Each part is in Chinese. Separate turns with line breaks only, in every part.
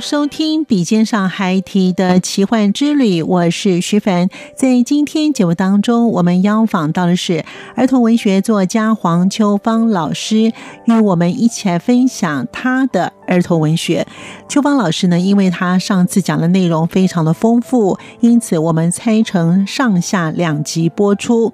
收听《笔尖上海提的奇幻之旅》，我是徐凡。在今天节目当中，我们邀访到的是儿童文学作家黄秋芳老师，与我们一起来分享他的儿童文学。秋芳老师呢，因为他上次讲的内容非常的丰富，因此我们拆成上下两集播出。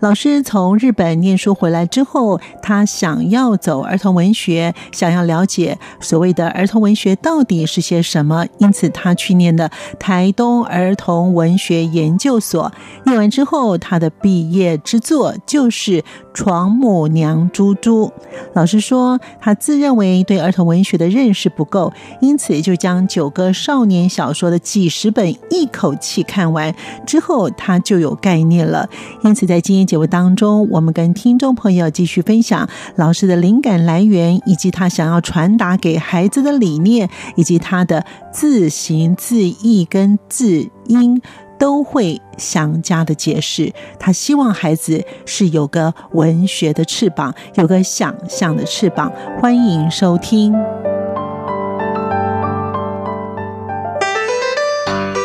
老师从日本念书回来之后，他想要走儿童文学，想要了解所谓的儿童文学到底是是些什么，因此他去年的台东儿童文学研究所。念完之后，他的毕业之作就是《床母娘猪猪》。老师说，他自认为对儿童文学的认识不够，因此就将九个少年小说的几十本一口气看完之后，他就有概念了。因此，在今天节目当中，我们跟听众朋友继续分享老师的灵感来源，以及他想要传达给孩子的理念。以及他的字形、字义跟字音都会详加的解释。他希望孩子是有个文学的翅膀，有个想象的翅膀。欢迎收听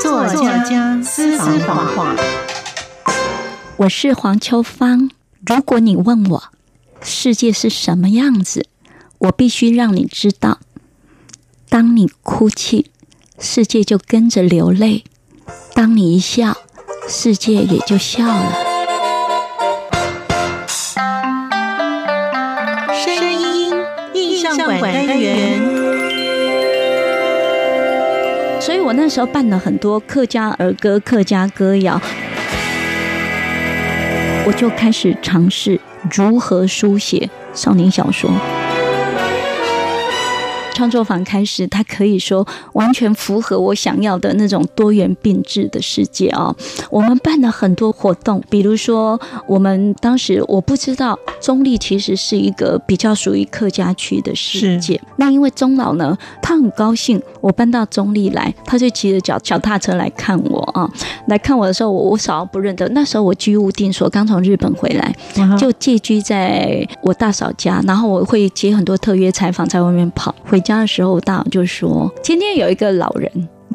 作家私房话。
我是黄秋芳。如果你问我世界是什么样子，我必须让你知道。当你哭泣，世界就跟着流泪；当你一笑，世界也就笑了。
声音印象馆单元。
所以我那时候办了很多客家儿歌、客家歌谣，我就开始尝试如何书写少年小说。创作坊开始，它可以说完全符合我想要的那种多元并置的世界啊！我们办了很多活动，比如说，我们当时我不知道中立其实是一个比较属于客家区的世界。那因为钟老呢，他很高兴我搬到中立来，他就骑着脚脚踏车来看我啊！来看我的时候，我我嫂不认得。那时候我居无定所，刚从日本回来，就借居在我大嫂家，然后我会接很多特约采访，在外面跑回。家的时候，大佬就说：“今天有一个老人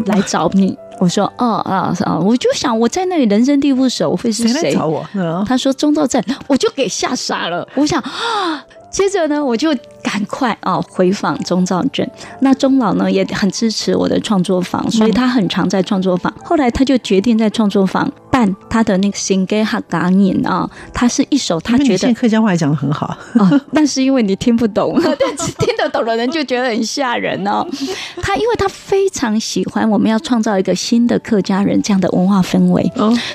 来找你。”我说：“哦啊啊！”我就想我在那里人生地不熟，会是谁？找我？他说：“中道站。”我就给吓傻了。我想啊，接着呢，我就赶快啊回访钟兆镇。那钟老呢也很支持我的创作坊，所以他很常在创作坊。后来他就决定在创作坊。办他的那个新歌哈嘎念啊，他是一首他觉得
客家话讲的很好啊，
但是因为你听不懂，但是听得懂的人就觉得很吓人哦。他因为他非常喜欢我们要创造一个新的客家人这样的文化氛围，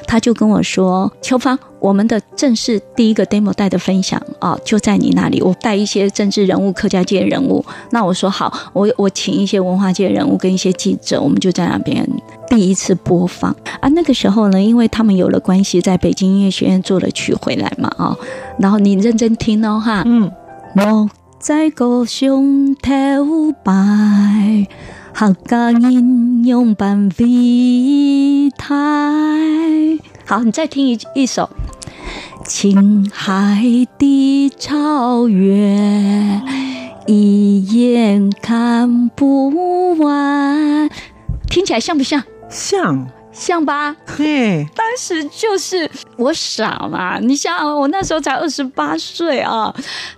他就跟我说：“秋芳，我们的正式第一个 demo 带的分享啊，就在你那里。我带一些政治人物、客家界人物。那我说好，我我请一些文化界人物跟一些记者，我们就在那边。”第一次播放啊，那个时候呢，因为他们有了关系，在北京音乐学院做了曲回来嘛，啊，然后你认真听哦，哈，嗯，我在高雄头摆，客家音用办飞台，好，你再听一一首，青海的草原，一眼看不完，听起来像不像？
像
像吧？
对，
当时就是我傻嘛。你想，我那时候才二十八岁啊。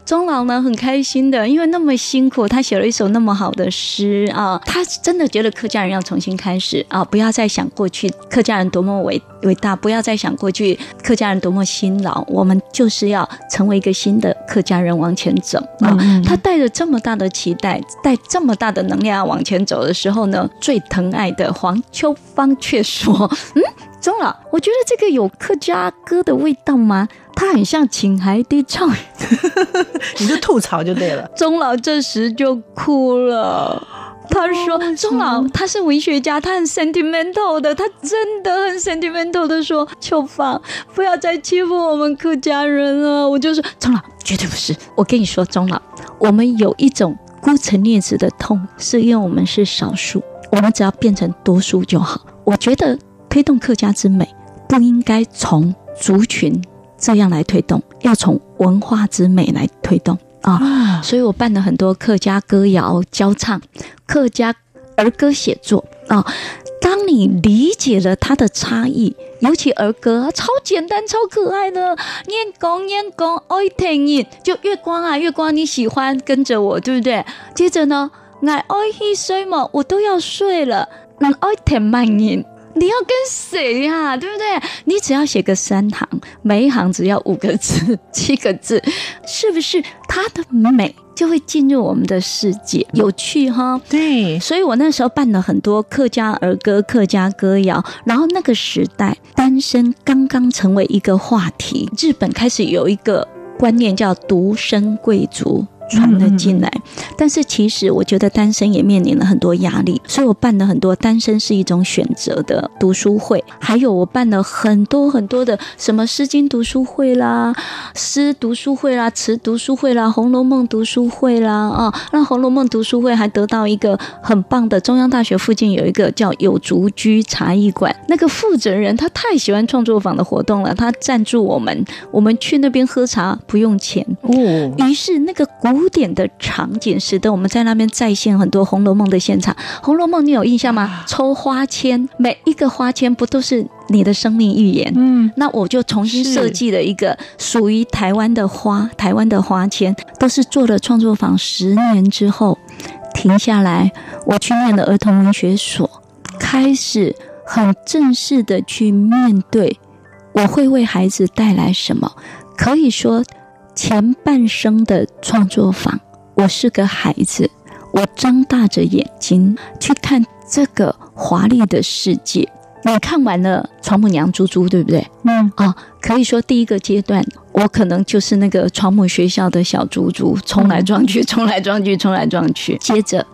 钟老呢很开心的，因为那么辛苦，他写了一首那么好的诗啊。他真的觉得客家人要重新开始啊，不要再想过去客家人多么伟伟大，不要再想过去客家人多么辛劳。我们就是要成为一个新的客家人往前走啊。他带着这么大的期待，带这么大的能量往前走的时候呢，最疼爱的黄秋芳却说。说嗯，钟老，我觉得这个有客家歌的味道吗？他很像青海的唱，
你就吐槽就对了。
钟老这时就哭了，他说：“钟老他是文学家，他很 sentimental 的，他真的很 sentimental 的说，秋芳不要再欺负我们客家人了。”我就说：“钟老绝对不是，我跟你说，钟老，我们有一种孤城孽子的痛，是因为我们是少数，我们只要变成多数就好。”我觉得推动客家之美，不应该从族群这样来推动，要从文化之美来推动啊！所以我办了很多客家歌谣教唱、客家儿歌写作啊。当你理解了它的差异，尤其儿歌超简单、超可爱的，念公念公爱听你，就月光啊月光，你喜欢跟着我，对不对？接着呢，爱爱去睡嘛，我都要睡了。那爱填满音，你要跟谁呀、啊？对不对？你只要写个三行，每一行只要五个字、七个字，是不是它的美就会进入我们的世界？有趣哈？
对，
所以我那时候办了很多客家儿歌、客家歌谣，然后那个时代单身刚刚成为一个话题，日本开始有一个观念叫独身贵族。闯了进来，但是其实我觉得单身也面临了很多压力，所以我办了很多单身是一种选择的读书会，还有我办了很多很多的什么诗经读书会啦、诗读书会啦、词读书会啦、红楼梦读书会啦啊，那红楼梦读书会还得到一个很棒的中央大学附近有一个叫有竹居茶艺馆，那个负责人他太喜欢创作坊的活动了，他赞助我们，我们去那边喝茶不用钱。哦，于是那个古。古典的场景，使得我们在那边再现很多《红楼梦》的现场。《红楼梦》你有印象吗？抽花签，每一个花签不都是你的生命预言？嗯，那我就重新设计了一个属于台湾的花，台湾的花签，都是做了创作坊十年之后停下来。我去念了儿童文学所，开始很正式的去面对，我会为孩子带来什么？可以说。前半生的创作坊，我是个孩子，我张大着眼睛去看这个华丽的世界。你看完了《床母娘》猪猪，对不对？嗯啊、哦，可以说第一个阶段，我可能就是那个床母学校的小猪猪，冲来撞去，冲来撞去，冲来撞去。接着，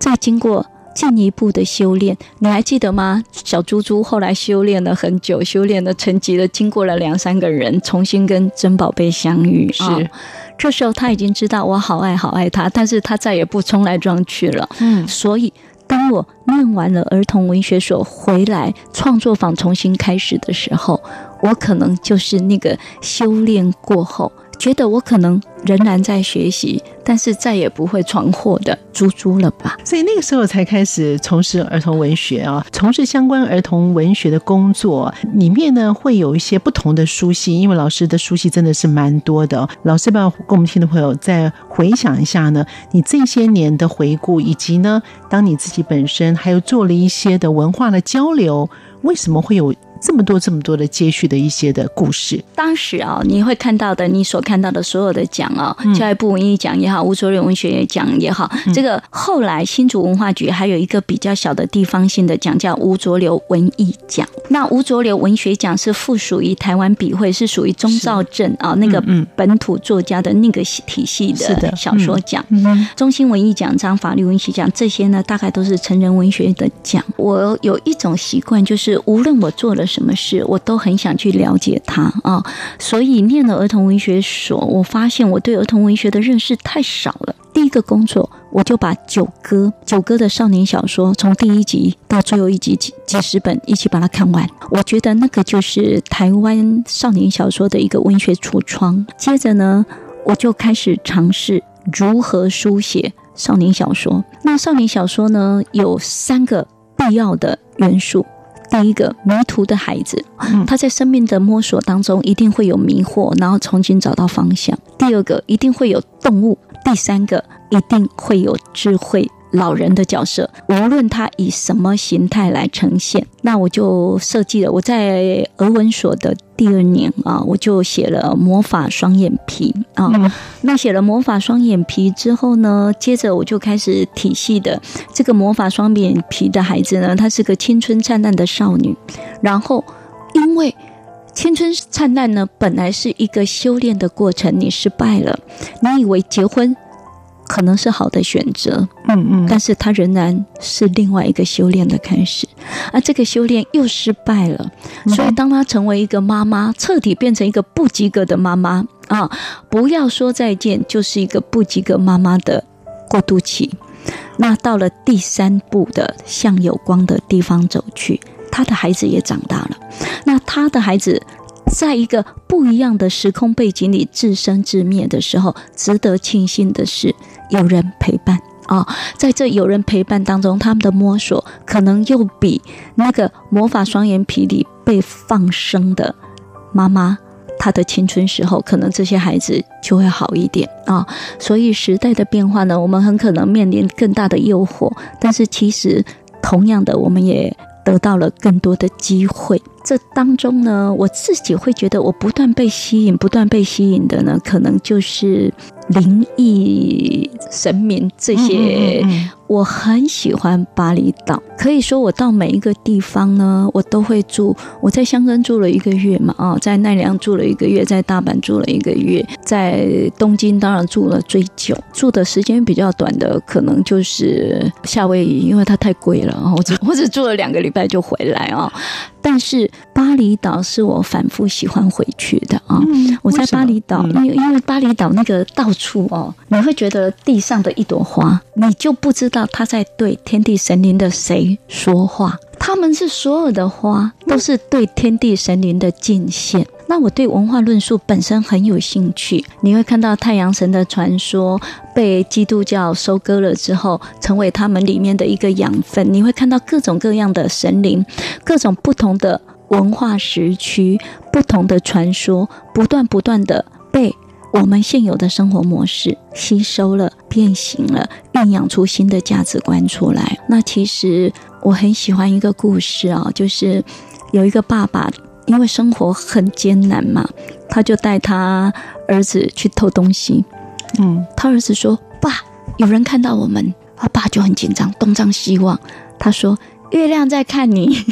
再经过。进一步的修炼，你还记得吗？小猪猪后来修炼了很久，修炼了成级了，经过了两三个人，重新跟珍宝贝相遇。是，哦，这时候他已经知道我好爱好爱他，但是他再也不冲来撞去了。嗯，所以当我念完了儿童文学所回来，创作坊重新开始的时候，我可能就是那个修炼过后。觉得我可能仍然在学习，但是再也不会闯祸的猪猪了吧？
所以那个时候才开始从事儿童文学啊，从事相关儿童文学的工作。里面呢会有一些不同的书系，因为老师的书系真的是蛮多的。老师要不要跟我们听众朋友再回想一下呢？你这些年的回顾，以及呢，当你自己本身还有做了一些的文化的交流，为什么会有？这么多这么多的接续的一些的故事，
当时啊，你会看到的，你所看到的所有的奖啊，教育部文艺奖也好，吴浊流文学奖也好，这个后来新竹文化局还有一个比较小的地方性的奖，叫吴浊流文艺奖。那吴浊流文学奖是附属于台湾笔会，是属于中兆镇啊那个本土作家的那个体系的小说奖。中心文艺奖章、法律文学奖这些呢，大概都是成人文学的奖。我有一种习惯，就是无论我做了。什么事我都很想去了解他啊，所以念了儿童文学所，我发现我对儿童文学的认识太少了。第一个工作，我就把九歌九歌的少年小说从第一集到最后一集几几十本一起把它看完。我觉得那个就是台湾少年小说的一个文学橱窗。接着呢，我就开始尝试如何书写少年小说。那少年小说呢，有三个必要的元素。第一个迷途的孩子，他在生命的摸索当中一定会有迷惑，然后重新找到方向。第二个一定会有动物，第三个一定会有智慧。老人的角色，无论他以什么形态来呈现，那我就设计了。我在俄文所的第二年啊，我就写了魔法双眼皮啊。那写了魔法双眼皮之后呢，接着我就开始体系的这个魔法双眼皮的孩子呢，她是个青春灿烂的少女。然后，因为青春灿烂呢，本来是一个修炼的过程，你失败了，你以为结婚。可能是好的选择，嗯嗯，但是它仍然是另外一个修炼的开始，而这个修炼又失败了，所以当她成为一个妈妈，彻底变成一个不及格的妈妈啊，不要说再见，就是一个不及格妈妈的过渡期。那到了第三步的向有光的地方走去，她的孩子也长大了，那她的孩子。在一个不一样的时空背景里自生自灭的时候，值得庆幸的是有人陪伴啊、在这有人陪伴当中，他们的摸索可能又比那个魔法双眼皮里被放生的妈妈，她的青春时候，可能这些孩子就会好一点啊、所以时代的变化呢，我们很可能面临更大的诱惑，但是其实同样的，我们也得到了更多的机会。这当中呢，我自己会觉得，我不断被吸引，不断被吸引的呢，可能就是灵异神明这些。嗯嗯嗯我很喜欢巴厘岛，可以说我到每一个地方呢，我都会住。我在香根住了一个月嘛，啊，在奈良住了一个月，在大阪住了一个月，在东京当然住了最久，住的时间比较短的可能就是夏威夷，因为它太贵了啊，我只 我只住了两个礼拜就回来啊。但是巴厘岛是我反复喜欢回去的啊。我在巴厘岛，因为因为巴厘岛那个到处哦，你会觉得地上的一朵花，你就不知道。他在对天地神灵的谁说话？他们是所有的花，都是对天地神灵的敬献。那我对文化论述本身很有兴趣。你会看到太阳神的传说被基督教收割了之后，成为他们里面的一个养分。你会看到各种各样的神灵，各种不同的文化时区，不同的传说，不断不断的被。我们现有的生活模式吸收了、变形了，酝酿出新的价值观出来。那其实我很喜欢一个故事啊，就是有一个爸爸，因为生活很艰难嘛，他就带他儿子去偷东西。嗯，他儿子说：“爸，有人看到我们。”他爸就很紧张，东张西望。他说：“月亮在看你。”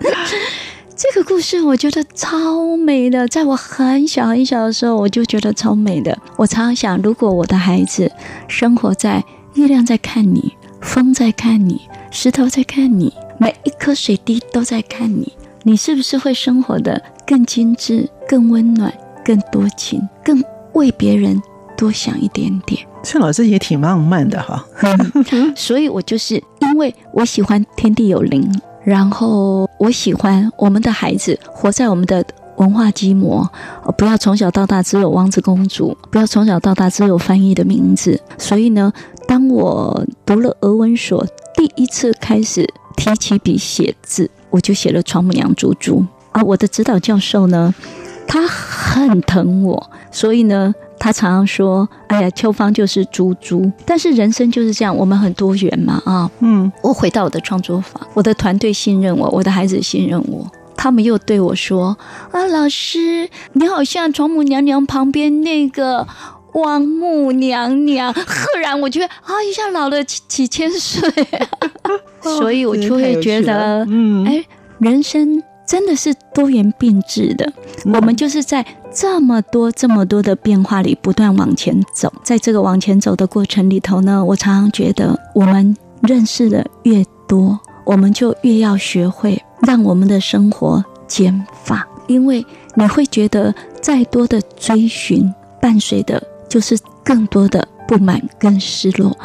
这个故事我觉得超美的，在我很小很小的时候，我就觉得超美的。我常常想，如果我的孩子生活在月亮在看你，风在看你，石头在看你，每一颗水滴都在看你，你是不是会生活得更精致、更温暖、更多情、更为别人多想一点点？
这老师也挺浪漫的哈，
所以我就是因为我喜欢天地有灵。然后我喜欢我们的孩子活在我们的文化基模，不要从小到大只有王子公主，不要从小到大只有翻译的名字。所以呢，当我读了俄文所，第一次开始提起笔写字，我就写了床母娘猪猪啊。我的指导教授呢，他很疼我，所以呢。他常常说：“哎呀，秋芳就是猪猪。”但是人生就是这样，我们很多元嘛，啊，嗯。我回到我的创作坊，我的团队信任我，我的孩子信任我，他们又对我说：“啊，老师，你好像床母娘娘旁边那个王母娘娘。”赫然，我觉得啊，一下老了几几千岁，所以我就会觉得，嗯，哎，人生。真的是多元并置的，我们就是在这么多这么多的变化里不断往前走，在这个往前走的过程里头呢，我常常觉得，我们认识的越多，我们就越要学会让我们的生活减法，因为你会觉得再多的追寻，伴随的就是更多的不满跟失落。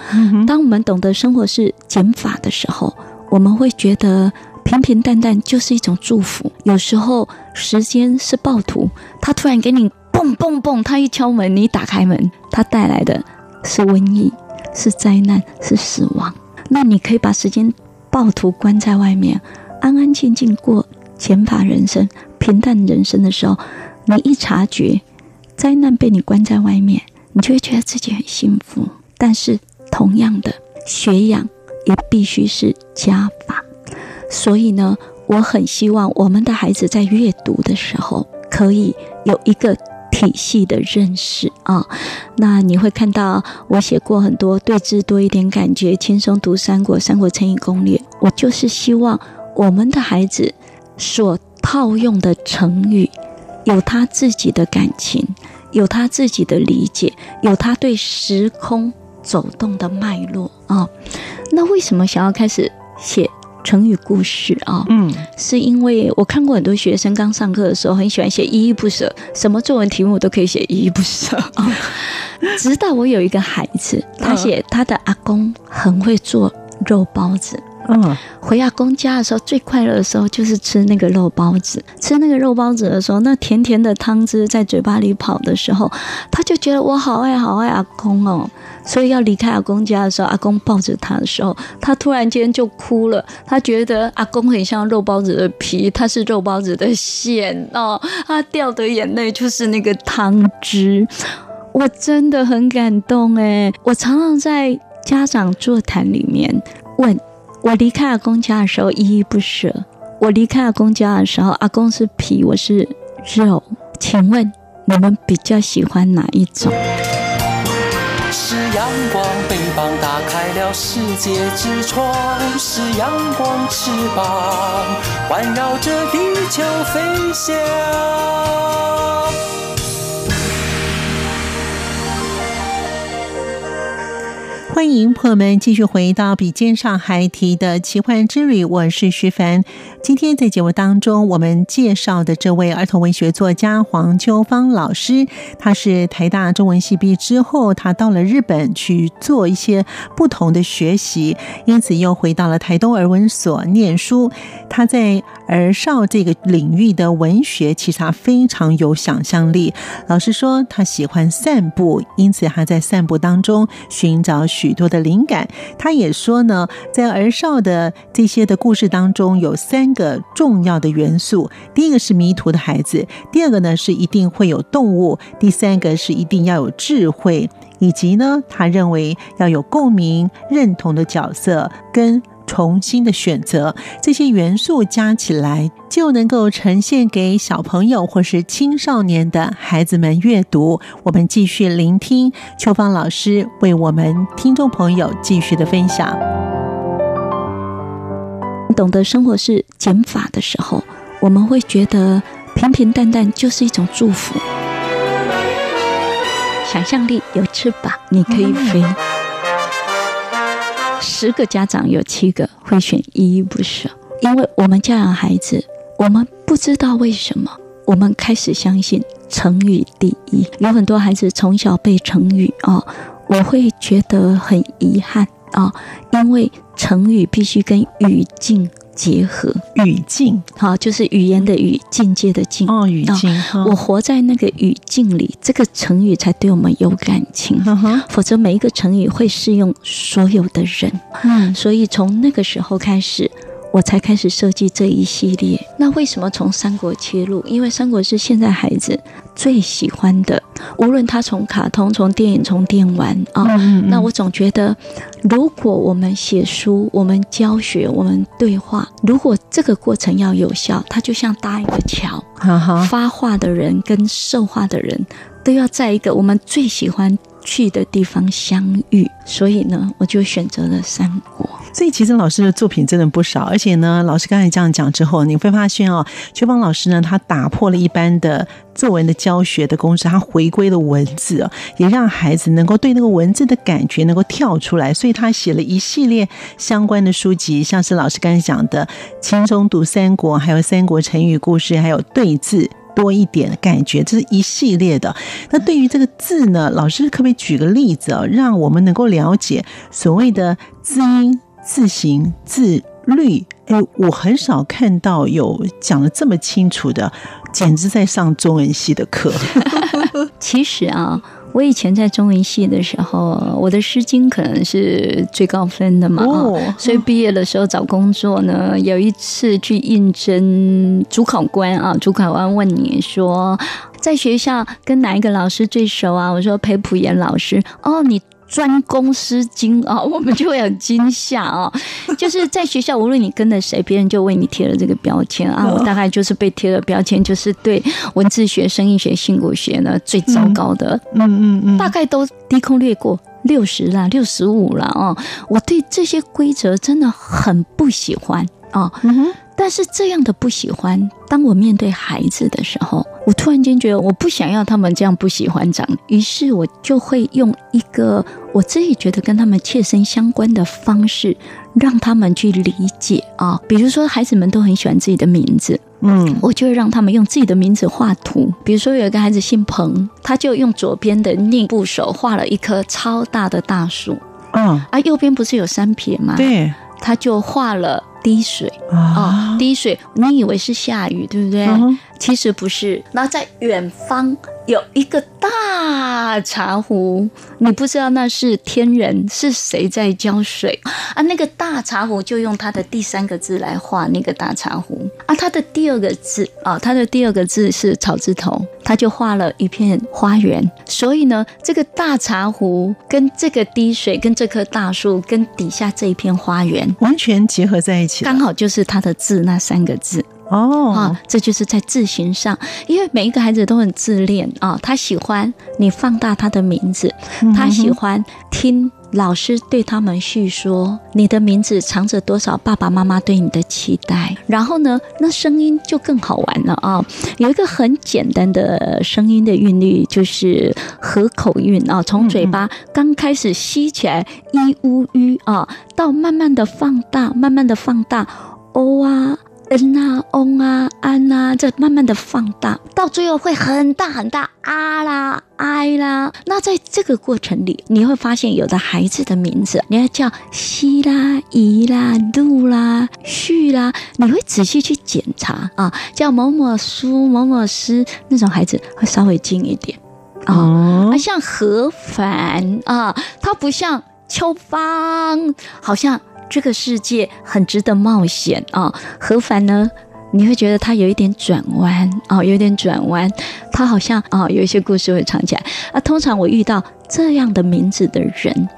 当我们懂得生活是减法的时候，我们会觉得。平平淡淡就是一种祝福。有时候时间是暴徒，他突然给你蹦蹦蹦，他一敲门，你打开门，他带来的是瘟疫，是灾难，是死亡。那你可以把时间暴徒关在外面，安安静静过减法人生、平淡人生的时候，你一察觉灾难被你关在外面，你就会觉得自己很幸福。但是同样的，学养也必须是加法。所以呢，我很希望我们的孩子在阅读的时候，可以有一个体系的认识啊。那你会看到我写过很多对字多一点感觉，轻松读三国、三国成语攻略。我就是希望我们的孩子所套用的成语，有他自己的感情，有他自己的理解，有他对时空走动的脉络啊。那为什么想要开始写？成语故事啊，嗯，是因为我看过很多学生刚上课的时候很喜欢写依依不舍，什么作文题目都可以写依依不舍啊。直到我有一个孩子，他写他的阿公很会做肉包子。嗯，回阿公家的时候，最快乐的时候就是吃那个肉包子。吃那个肉包子的时候，那甜甜的汤汁在嘴巴里跑的时候，他就觉得我好爱好爱阿公哦。所以要离开阿公家的时候，阿公抱着他的时候，他突然间就哭了。他觉得阿公很像肉包子的皮，他是肉包子的馅哦。他掉的眼泪就是那个汤汁。我真的很感动诶，我常常在家长座谈里面问。我离开阿公家的时候依依不舍。我离开阿公家的时候，阿公是皮，我是肉。请问你们比较喜欢哪一种？是阳光，翅膀打开了世界之窗；是阳光，翅膀环绕着地球飞翔。
欢迎朋友们继续回到笔尖上还提的奇幻之旅，我是徐凡。今天在节目当中，我们介绍的这位儿童文学作家黄秋芳老师，他是台大中文系毕业之后，他到了日本去做一些不同的学习，因此又回到了台东儿文所念书。他在儿少这个领域的文学，其实他非常有想象力。老师说他喜欢散步，因此他在散步当中寻找许许多的灵感。他也说呢，在儿少的这些的故事当中，有三个重要的元素：第一个是迷途的孩子，第二个呢是一定会有动物，第三个是一定要有智慧，以及呢，他认为要有共鸣、认同的角色跟。重新的选择，这些元素加起来，就能够呈现给小朋友或是青少年的孩子们阅读。我们继续聆听秋芳老师为我们听众朋友继续的分享。
懂得生活是减法的时候，我们会觉得平平淡淡就是一种祝福。想象力有翅膀，你可以飞。十个家长有七个会选依依不舍，因为我们教养孩子，我们不知道为什么，我们开始相信成语第一。有很多孩子从小背成语啊，我会觉得很遗憾啊，因为成语必须跟语境。结合
语境，
好，就是语言的语，境界的境。
哦，语境。
我活在那个语境里，这个成语才对我们有感情。否则每一个成语会适用所有的人。嗯，所以从那个时候开始。我才开始设计这一系列。那为什么从三国切入？因为三国是现在孩子最喜欢的，无论他从卡通、从电影、从电玩啊。哦嗯嗯，那我总觉得，如果我们写书、我们教学、我们对话，如果这个过程要有效，它就像搭一个桥。哈哈，发话的人跟受话的人都要在一个我们最喜欢去的地方相遇。所以呢，我就选择了三国。
所以其实老师的作品真的不少，而且呢，老师刚才这样讲之后，你会发现哦，秋芳老师呢，他打破了一般的作文的教学的公式，他回归了文字，也让孩子能够对那个文字的感觉能够跳出来，所以他写了一系列相关的书籍，像是老师刚才讲的《轻松读三国》，还有《三国成语故事》，还有对字多一点的感觉，这是一系列的。那对于这个字呢，老师可不可以举个例子啊，让我们能够了解所谓的字音？字形、字律，哎，我很少看到有讲的这么清楚的，简直在上中文系的课。
其实啊，我以前在中文系的时候，我的诗经可能是最高分的嘛，哦、所以毕业的时候找工作呢，有一次去应征主考官啊，主考官问你说，在学校跟哪一个老师最熟啊？我说裴普岩老师。哦，你。专攻诗经啊，我们就会很惊吓啊！就是在学校，无论你跟着谁，别人就为你贴了这个标签啊。我大概就是被贴了标签，就是对文字学、声韵学、训诂学呢最糟糕的。嗯嗯嗯，大概都低空掠过六十啦，六十五了啊！我对这些规则真的很不喜欢啊。嗯哼。但是这样的不喜欢，当我面对孩子的时候，我突然间觉得我不想要他们这样不喜欢长，于是我就会用一个我自己觉得跟他们切身相关的方式，让他们去理解啊。比如说，孩子们都很喜欢自己的名字，嗯，我就会让他们用自己的名字画图。比如说，有一个孩子姓彭，他就用左边的另部首画了一棵超大的大树，嗯，啊，右边不是有三撇吗？对，他就画了。滴水啊，滴水，你以为是下雨，对不对？嗯、其实不是。那在远方有一个大茶壶，你不知道那是天人，是谁在浇水啊？那个大茶壶就用它的第三个字来画那个大茶壶啊。它的第二个字啊，它的第二个字是草字头，它就画了一片花园。所以呢，这个大茶壶跟这个滴水，跟这棵大树，跟底下这一片花园
完全结合在一起。
刚好就是它的字那三个字哦，啊，这就是在字形上，因为每一个孩子都很自恋啊，他喜欢你放大他的名字，他喜欢听老师对他们叙说你的名字藏着多少爸爸妈妈对你的期待，然后呢，那声音就更好玩了啊，有一个很简单的声音的韵律，就是合口韵啊，从嘴巴刚开始吸起来一呜吁啊。到慢慢的放大，慢慢的放大，哦啊，嗯啊，嗡啊，安啊，这慢慢的放大，到最后会很大很大，啊啦，哀啦。那在这个过程里，你会发现有的孩子的名字，你要叫西啦、怡啦、路啦、旭啦，你会仔细去检查啊，叫某某书、某某诗，那种孩子会稍微近一点啊，啊，像何凡啊，他不像。秋芳，好像这个世界很值得冒险啊！何凡呢？你会觉得他有一点转弯啊，有一点转弯。他好像啊，有一些故事会藏起来啊。通常我遇到这样的名字的人，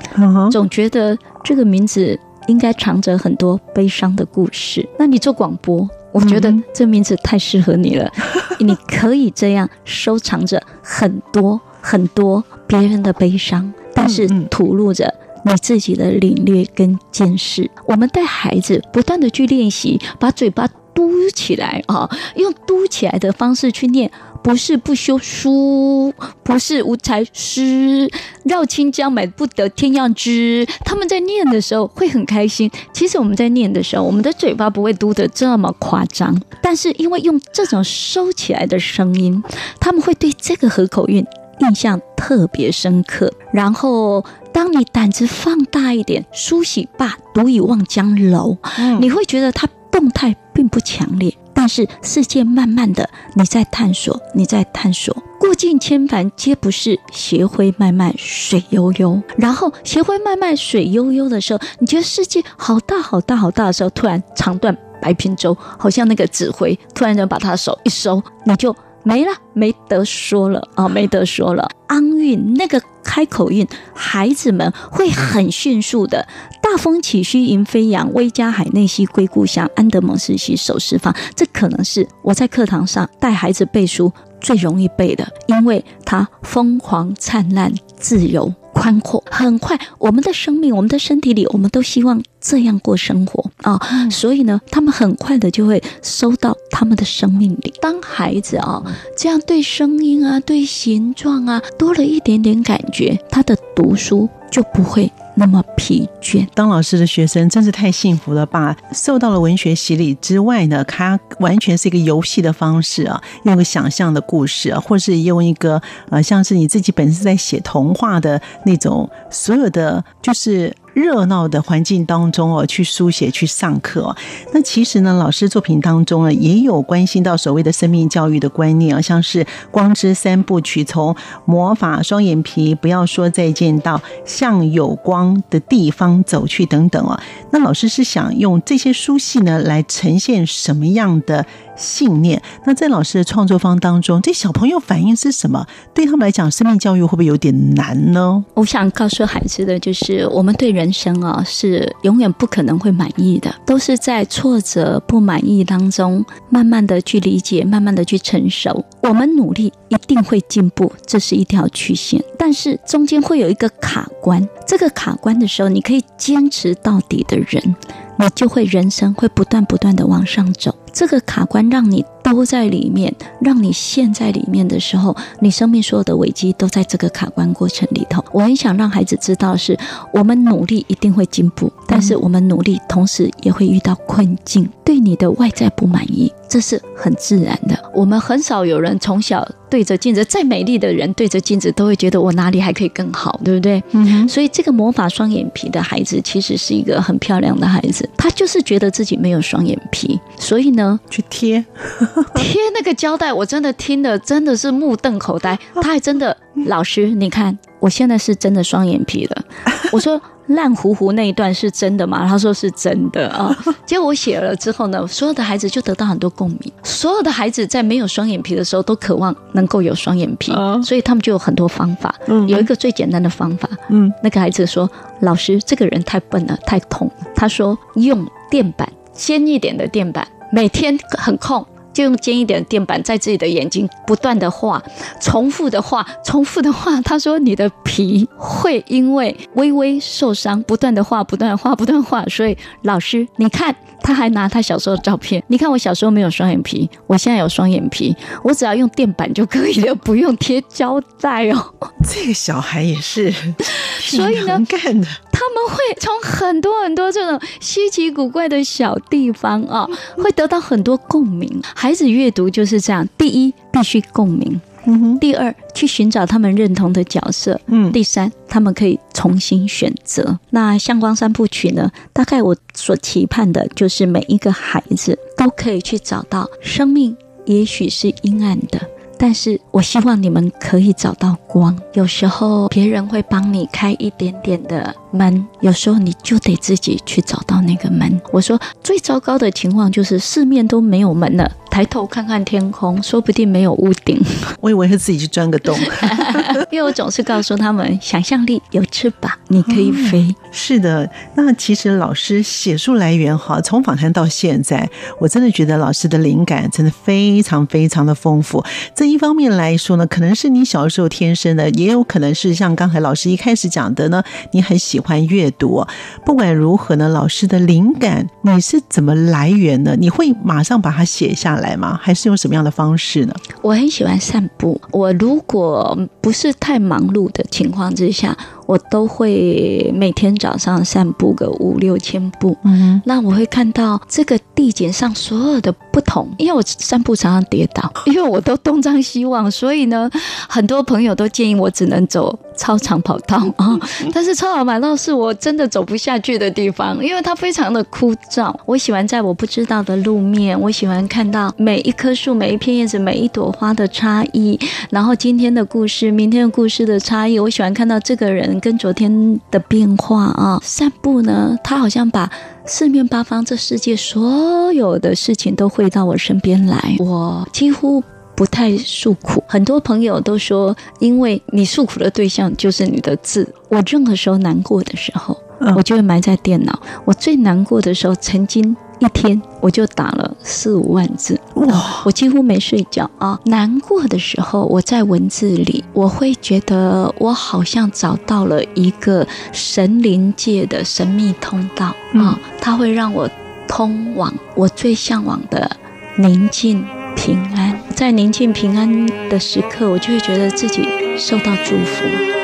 总觉得这个名字应该藏着很多悲伤的故事。那你做广播，我觉得这名字太适合你了。你可以这样收藏着很多很多别人的悲伤，但是吐露着。你自己的领略跟见识，我们带孩子不断的去练习，把嘴巴嘟起来啊，用嘟起来的方式去念，不是不修书，不是无才师，绕清江买不得天样知。他们在念的时候会很开心。其实我们在念的时候，我们的嘴巴不会嘟得这么夸张，但是因为用这种收起来的声音，他们会对这个合口韵印象特别深刻，然后。当你胆子放大一点，梳洗罢，独倚望江楼，嗯，你会觉得它动态并不强烈，但是世界慢慢的你在探索，你在探索，过尽千帆皆不是，斜晖漫漫水悠悠。然后斜晖漫漫水悠悠的时候，你觉得世界好大好大好大的时候，突然长断白平洲，好像那个指挥突然间把他手一收，你就。没了，没得说了啊，没得说了。安韵那个开口韵，孩子们会很迅速的。大风起兮云飞扬，威加海内兮归故乡。安得猛士兮守四方。这可能是我在课堂上带孩子背书最容易背的，因为它疯狂灿烂、自由。宽阔很快，我们的生命，我们的身体里，我们都希望这样过生活啊、哦嗯。所以呢，他们很快的就会收到他们的生命里。当孩子啊、哦，这样对声音啊，对形状啊，多了一点点感觉，他的读书就不会。那么疲倦，
当老师的学生真是太幸福了吧？受到了文学洗礼之外呢，他完全是一个游戏的方式啊，用个想象的故事啊，或是用一个呃，像是你自己本身在写童话的那种，所有的就是热闹的环境当中哦，去书写、去上课。那其实呢，老师作品当中呢，也有关心到所谓的生命教育的观念啊，像是光之三部曲，从魔法双眼皮，不要说再见到向有光的地方走去等等哦。那老师是想用这些书系呢，来呈现什么样的信念？那在老师的创作方当中，这小朋友反应是什么？对他们来讲，生命教育会不会有点难呢？
我想告诉孩子的就是，我们对人生啊，是永远不可能会满意的，都是在挫折、不满意当中，慢慢的去理解，慢慢的去成熟。我们努力一定会进步，这是一条曲线，但是中间会有一个卡关。这个卡关的时候，你可以坚持到底的人，你就会人生会不断不断的往上走。这个卡关让你兜在里面，让你陷在里面的时候，你生命所有的危机都在这个卡关过程里头。我很想让孩子知道，是我们努力一定会进步，但是我们努力同时也会遇到困境，对你的外在不满意，这是很自然的。我们很少有人从小对着镜子，再美丽的人对着镜子都会觉得我哪里还可以更好，对不对？嗯，所以这个魔法双眼皮的孩子其实是一个很漂亮的孩子，他就是觉得自己没有双眼皮，所以呢。
去贴
贴那个胶带，我真的听的真的是目瞪口呆。他还真的，老师，你看，我现在是真的双眼皮了。我说烂糊糊那一段是真的吗？他说是真的啊。结果我写了之后呢，所有的孩子就得到很多共鸣。所有的孩子在没有双眼皮的时候，都渴望能够有双眼皮，所以他们就有很多方法。有一个最简单的方法，嗯，那个孩子说：“老师，这个人太笨了，太痛。”他说：“用垫板，尖一点的垫板。”每天很空，就用尖一点的垫板在自己的眼睛不断的画，重复的画，重复的画。他说：“你的皮会因为微微受伤，不断的画，不断画，不断画。”所以老师，你看，他还拿他小时候的照片，你看我小时候没有双眼皮，我现在有双眼皮，我只要用垫板就可以了，不用贴胶带哦。
这个小孩也是，
所以呢，干的。他们会从很多很多这种稀奇古怪的小地方啊，会得到很多共鸣。孩子阅读就是这样：第一，必须共鸣；嗯哼；第二，去寻找他们认同的角色；嗯；第三，他们可以重新选择。那《向光三部曲》呢？大概我所期盼的就是每一个孩子都可以去找到生命，也许是阴暗的。但是我希望你们可以找到光。有时候别人会帮你开一点点的门，有时候你就得自己去找到那个门。我说最糟糕的情况就是四面都没有门了，抬头看看天空，说不定没有屋顶。
我以为是自己去钻个洞，
因为我总是告诉他们，想象力有翅膀，你可以飞。嗯，
是的，那其实老师写书来源哈，从访谈到现在，我真的觉得老师的灵感真的非常非常的丰富。这一方面来说呢，可能是你小时候天生的，也有可能是像刚才老师一开始讲的呢，你很喜欢阅读。不管如何呢，老师的灵感你是怎么来源的？你会马上把它写下来吗？还是用什么样的方式呢？
我很喜欢散步。我如果不是太忙碌的情况之下。我都会每天早上散步个五六千步，嗯，那我会看到这个地景上所有的不同。因为我散步常常跌倒，因为我都东张西望，所以呢，很多朋友都建议我只能走操场跑道啊。但是操场跑道是我真的走不下去的地方，因为它非常的枯燥。我喜欢在我不知道的路面，我喜欢看到每一棵树、每一片叶子、每一朵花的差异，然后今天的故事、明天的故事的差异。我喜欢看到这个人。跟昨天的变化啊，散步呢，他好像把四面八方这世界所有的事情都汇到我身边来。我几乎不太诉苦，很多朋友都说，因为你诉苦的对象就是你的字。我任何时候难过的时候，我就会埋在电脑。我最难过的时候，曾经。一天我就打了四五万字，哇！我几乎没睡觉啊。难过的时候，我在文字里，我会觉得我好像找到了一个神灵界的神秘通道啊，它会让我通往我最向往的宁静平安。在宁静平安的时刻，我就会觉得自己受到祝福。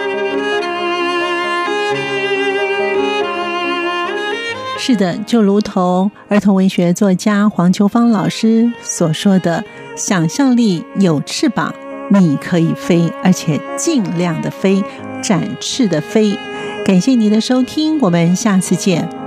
是的，就如同儿童文学作家黄秋芳老师所说的：“想象力有翅膀，你可以飞，而且尽量的飞，展翅的飞。”感谢您的收听，我们下次见。